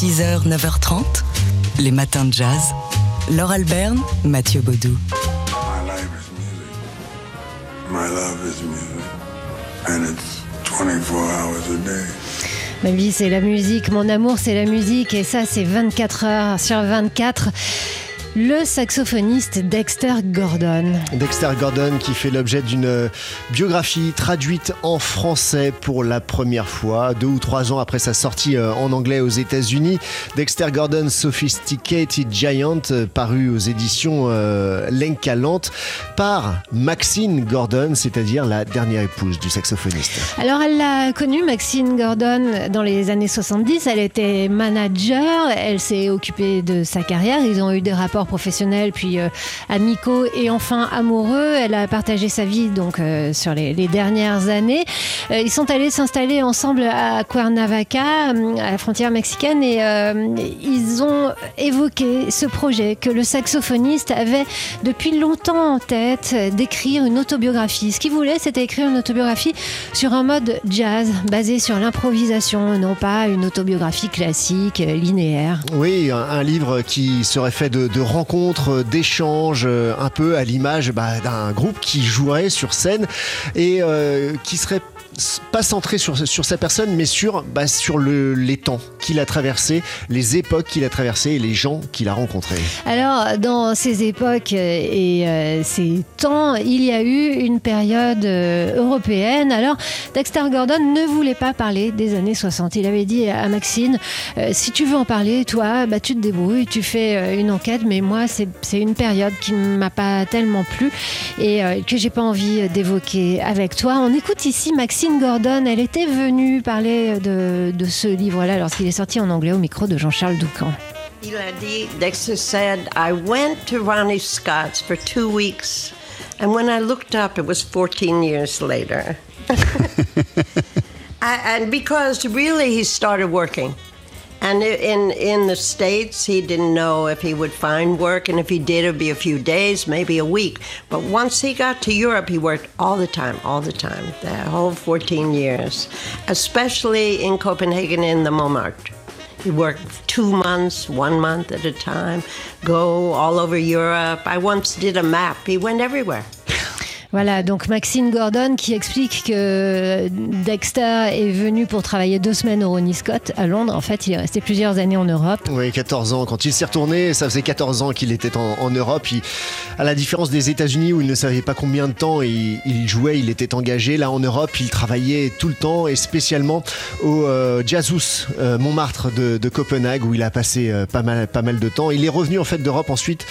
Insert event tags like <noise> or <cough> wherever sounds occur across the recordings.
6h, 9h30, les matins de jazz. Laure Alberne, Mathieu Baudou. My life is music. My love is music. And it's 24 hours a day. Ma vie, c'est la musique. Mon amour, c'est la musique. Et ça, c'est 24 heures sur 24. Le saxophoniste Dexter Gordon. Dexter Gordon qui fait l'objet d'une biographie traduite en français pour la première fois, deux ou trois ans après sa sortie euh, en anglais aux États-Unis. Dexter Gordon Sophisticated Giant, euh, paru aux éditions euh, par Maxine Gordon, c'est-à-dire la dernière épouse du saxophoniste. Alors, elle l'a connue, Maxine Gordon, dans les années 70. Elle était manager. Elle s'est occupée de sa carrière. Ils ont eu des rapports professionnels, puis euh, amicaux et enfin amoureux. Elle a partagé sa vie donc euh, sur les, dernières années. Euh, ils sont allés s'installer ensemble à Cuernavaca, euh, à la frontière mexicaine, et ils ont évoqué ce projet que le saxophoniste avait depuis longtemps en tête, d'écrire une autobiographie. Ce qu'il voulait, c'était écrire une autobiographie sur un mode jazz, basé sur l'improvisation, non pas une autobiographie classique, linéaire. Oui, un, un livre qui serait fait de, de rencontres, d'échanges, euh, un peu à l'image bah, d'un groupe qui jouerait sur scène et euh, qui serait pas centré sur, sur sa personne, mais sur, bah, sur le, les temps qu'il a traversés, les époques qu'il a traversées et les gens qu'il a rencontrés. Alors, dans ces époques euh, et euh, ces temps, il y a eu une période euh, européenne. Alors, Dexter Gordon ne voulait pas parler des années 60. Il avait dit à Maxine, si tu veux en parler, toi, bah, tu te débrouilles, tu fais une enquête, mais moi, c'est une période qui ne m'a pas tellement plu et euh, que j'ai pas envie d'évoquer avec toi. On écoute ici Maxine Gordon. Elle était venue parler de, de ce livre-là lorsqu'il est sorti en anglais au micro de Jean-Charles Doucan. Il a dit, Dexter said, I went to Ronnie Scott's for two weeks, and when I looked up, it was 14 years later. <laughs> I, and because really he started working. And in, in the States, he didn't know if he would find work, and if he did, it'd be a few days, maybe a week. But once he got to Europe, he worked all the time, all the time, the whole 14 years, especially in Copenhagen in the Montmartre. He worked two months, one month at a time, go all over Europe. I once did a map. He went everywhere. Voilà, donc Maxine Gordon qui explique que Dexter est venu pour travailler deux semaines au Ronnie Scott à Londres. En fait, il est resté plusieurs années en Europe. Oui, 14 ans. Quand il s'est retourné, ça faisait 14 ans qu'il était en, en Europe. Il- à la différence des États-Unis où il ne savait pas combien de temps il, il jouait, il était engagé. Là, en Europe, il travaillait tout le temps et spécialement au euh, Jazzhus euh, Montmartre de, de Copenhague où il a passé euh, pas, mal, pas mal de temps. Il est revenu en fait d'Europe ensuite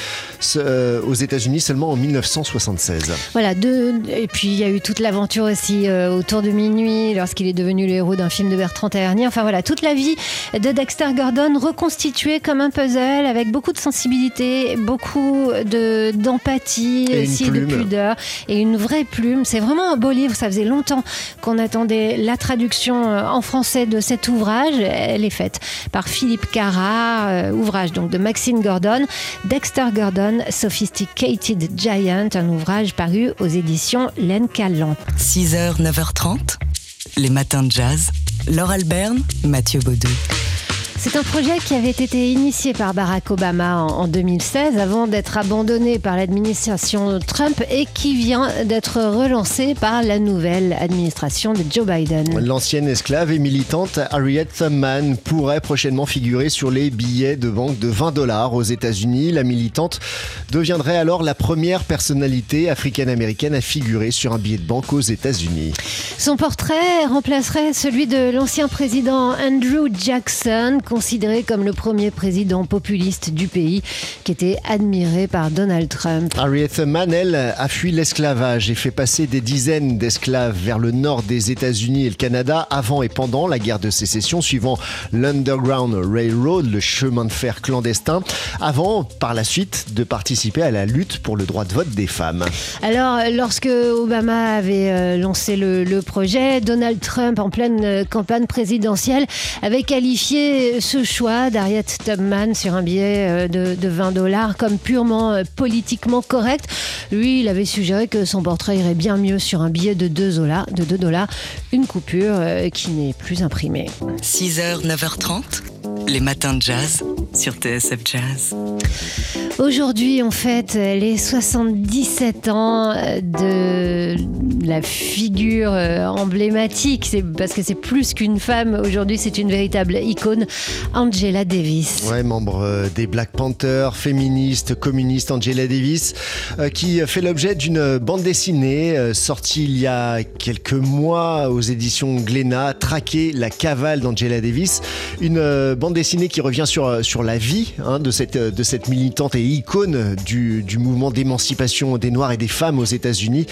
aux États-Unis seulement en 1976. Voilà, deux, et puis il y a eu toute l'aventure aussi euh, autour de minuit, lorsqu'il est devenu le héros d'un film de Bertrand Tavernier. Enfin voilà, toute la vie de Dexter Gordon reconstituée comme un puzzle avec beaucoup de sensibilité, beaucoup de d'empathie, Et aussi de pudeur et une vraie plume. C'est vraiment un beau livre. Ça faisait longtemps qu'on attendait la traduction euh, en français de cet ouvrage. Elle est faite par Philippe Cara, euh, ouvrage donc de Maxine Gordon, Dexter Gordon, Sophisticated Giant, un ouvrage paru aux éditions L'Encalan. 6h, 9h30, les matins de jazz. Laure Alberne, Mathieu Baudou. C'est un projet qui avait été initié par Barack Obama en, en 2016 avant d'être abandonné par l'administration Trump et qui vient d'être relancé par la nouvelle administration de Joe Biden. L'ancienne esclave et militante Harriet Tubman pourrait prochainement figurer sur les billets de banque de 20 dollars aux États-Unis. La militante deviendrait alors la première personnalité africaine-américaine à figurer sur un billet de banque aux États-Unis. Son portrait remplacerait celui de l'ancien président Andrew Jackson, considéré comme le premier président populiste du pays, qui était admiré par Donald Trump. Harriet Tubman, elle, a fui l'esclavage et fait passer des dizaines d'esclaves vers le nord des États-Unis et le Canada avant et pendant la guerre de sécession, suivant l'Underground Railroad, le chemin de fer clandestin, avant, par la suite, de participer à la lutte pour le droit de vote des femmes. Alors, lorsque Obama avait euh, lancé le, le projet, Donald Trump, en pleine euh, campagne présidentielle, avait qualifié ce choix d'Harriet Tubman sur un billet euh, de, de 20 dollars comme purement euh, politiquement correct. Lui, il avait suggéré que son portrait irait bien mieux sur un billet de 2 dollars, de 2 dollars une coupure euh, qui n'est plus imprimée. 6h, 9h30, Les matins de jazz sur TSF Jazz. Aujourd'hui, on fête les 77 ans de la figure euh, emblématique. Parce que c'est plus qu'une femme. Aujourd'hui, c'est une véritable icône, Angela Davis. Ouais, membre euh, des Black Panthers, féministe, communiste, Angela Davis, euh, qui fait l'objet d'une bande dessinée sortie il y a quelques mois aux éditions Glénat, Traquer la cavale d'Angela Davis. Une bande dessinée qui revient sur, sur la vie hein, de, cette, de cette militante et icône du, mouvement d'émancipation des Noirs et des femmes aux États-Unis,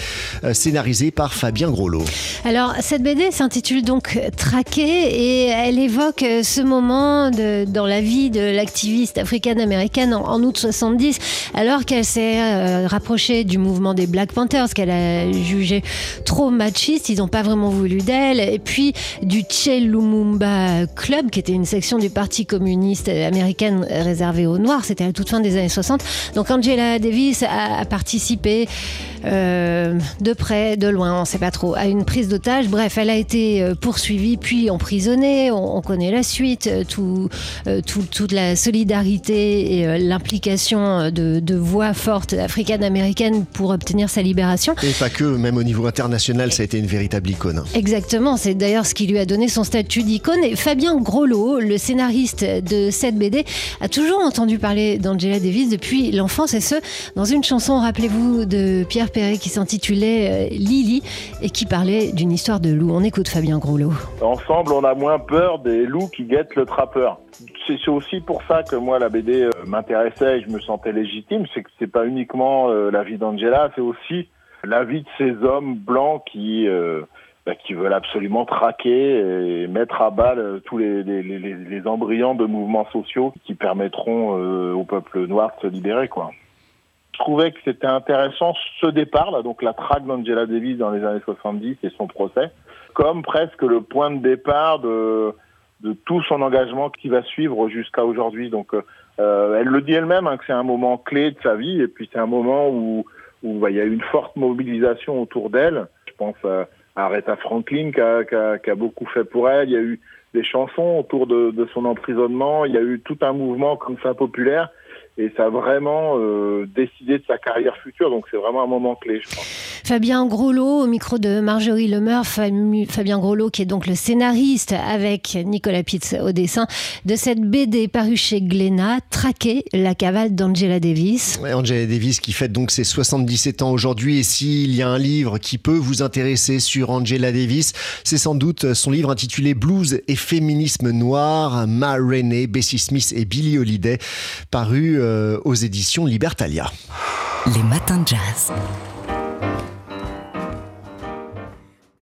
euh, scénarisée par Fabien Groslo. Alors, cette BD s'intitule donc Traqué et elle évoque euh, ce moment dans la vie de l'activiste africaine-américaine en, août 70, alors qu'elle s'est euh, rapprochée du mouvement des Black Panthers, qu'elle a jugé trop machiste, ils n'ont pas vraiment voulu d'elle, et puis du Che Lumumba Club, qui était une section du Parti communiste américain réservée aux Noirs, c'était la toute fin des années 60. Donc Angela Davis a, participé euh, de près, de loin, on ne sait pas trop, à une prise d'otage. Bref, elle a été euh, poursuivie puis emprisonnée. On, connaît la suite, euh, tout, toute la solidarité et l'implication de, voix fortes africaines-américaines pour obtenir sa libération. Et pas que, même au niveau international, ça a été une véritable icône. Exactement, c'est d'ailleurs ce qui lui a donné son statut d'icône. Et Fabien Grolot, le scénariste de cette BD, a toujours entendu parler d'Angela Davis depuis l'enfance et ce, dans une chanson, rappelez-vous, de Pierre Perret qui s'intitulait euh, Lily et qui parlait d'une histoire de loup. On écoute Fabien Groslo. Ensemble, on a moins peur des loups qui guettent le trappeur. C'est aussi pour ça que moi la BD euh, m'intéressait et je me sentais légitime. C'est que c'est pas uniquement euh, la vie d'Angela, c'est aussi la vie de ces hommes blancs qui bah, qui veulent absolument traquer et mettre à balle tous les, embryons de mouvements sociaux qui permettront au peuple noir de se libérer, quoi je trouvais que c'était intéressant ce départ, là, donc la traque d'Angela Davis dans les années 70 et son procès, comme presque le point de départ de, tout son engagement qui va suivre jusqu'à aujourd'hui. Donc, euh, elle le dit elle-même hein, que c'est un moment clé de sa vie, et puis c'est un moment où, bah, il y a une forte mobilisation autour d'elle. Je pense à, Aretha Franklin qui a, qui, beaucoup fait pour elle. Il y a eu des chansons autour de, de son emprisonnement. Il y a eu tout un mouvement comme ça populaire et ça a vraiment euh, décidé de sa carrière future. Donc c'est vraiment un moment clé, je pense. Fabien Groslo, au micro de Marjorie Lemeur. Fabien Groslo, qui est donc le scénariste avec Nicolas Pitts au dessin de cette BD parue chez Glénat, Traquer la cavale d'Angela Davis. Angela Davis qui fête donc ses 77 ans aujourd'hui. Et s'il y a un livre qui peut vous intéresser sur Angela Davis, c'est sans doute son livre intitulé Blues et féminisme noir, Ma Rainey, Bessie Smith et Billie Holiday, paru euh, aux éditions Libertalia. Les matins de jazz.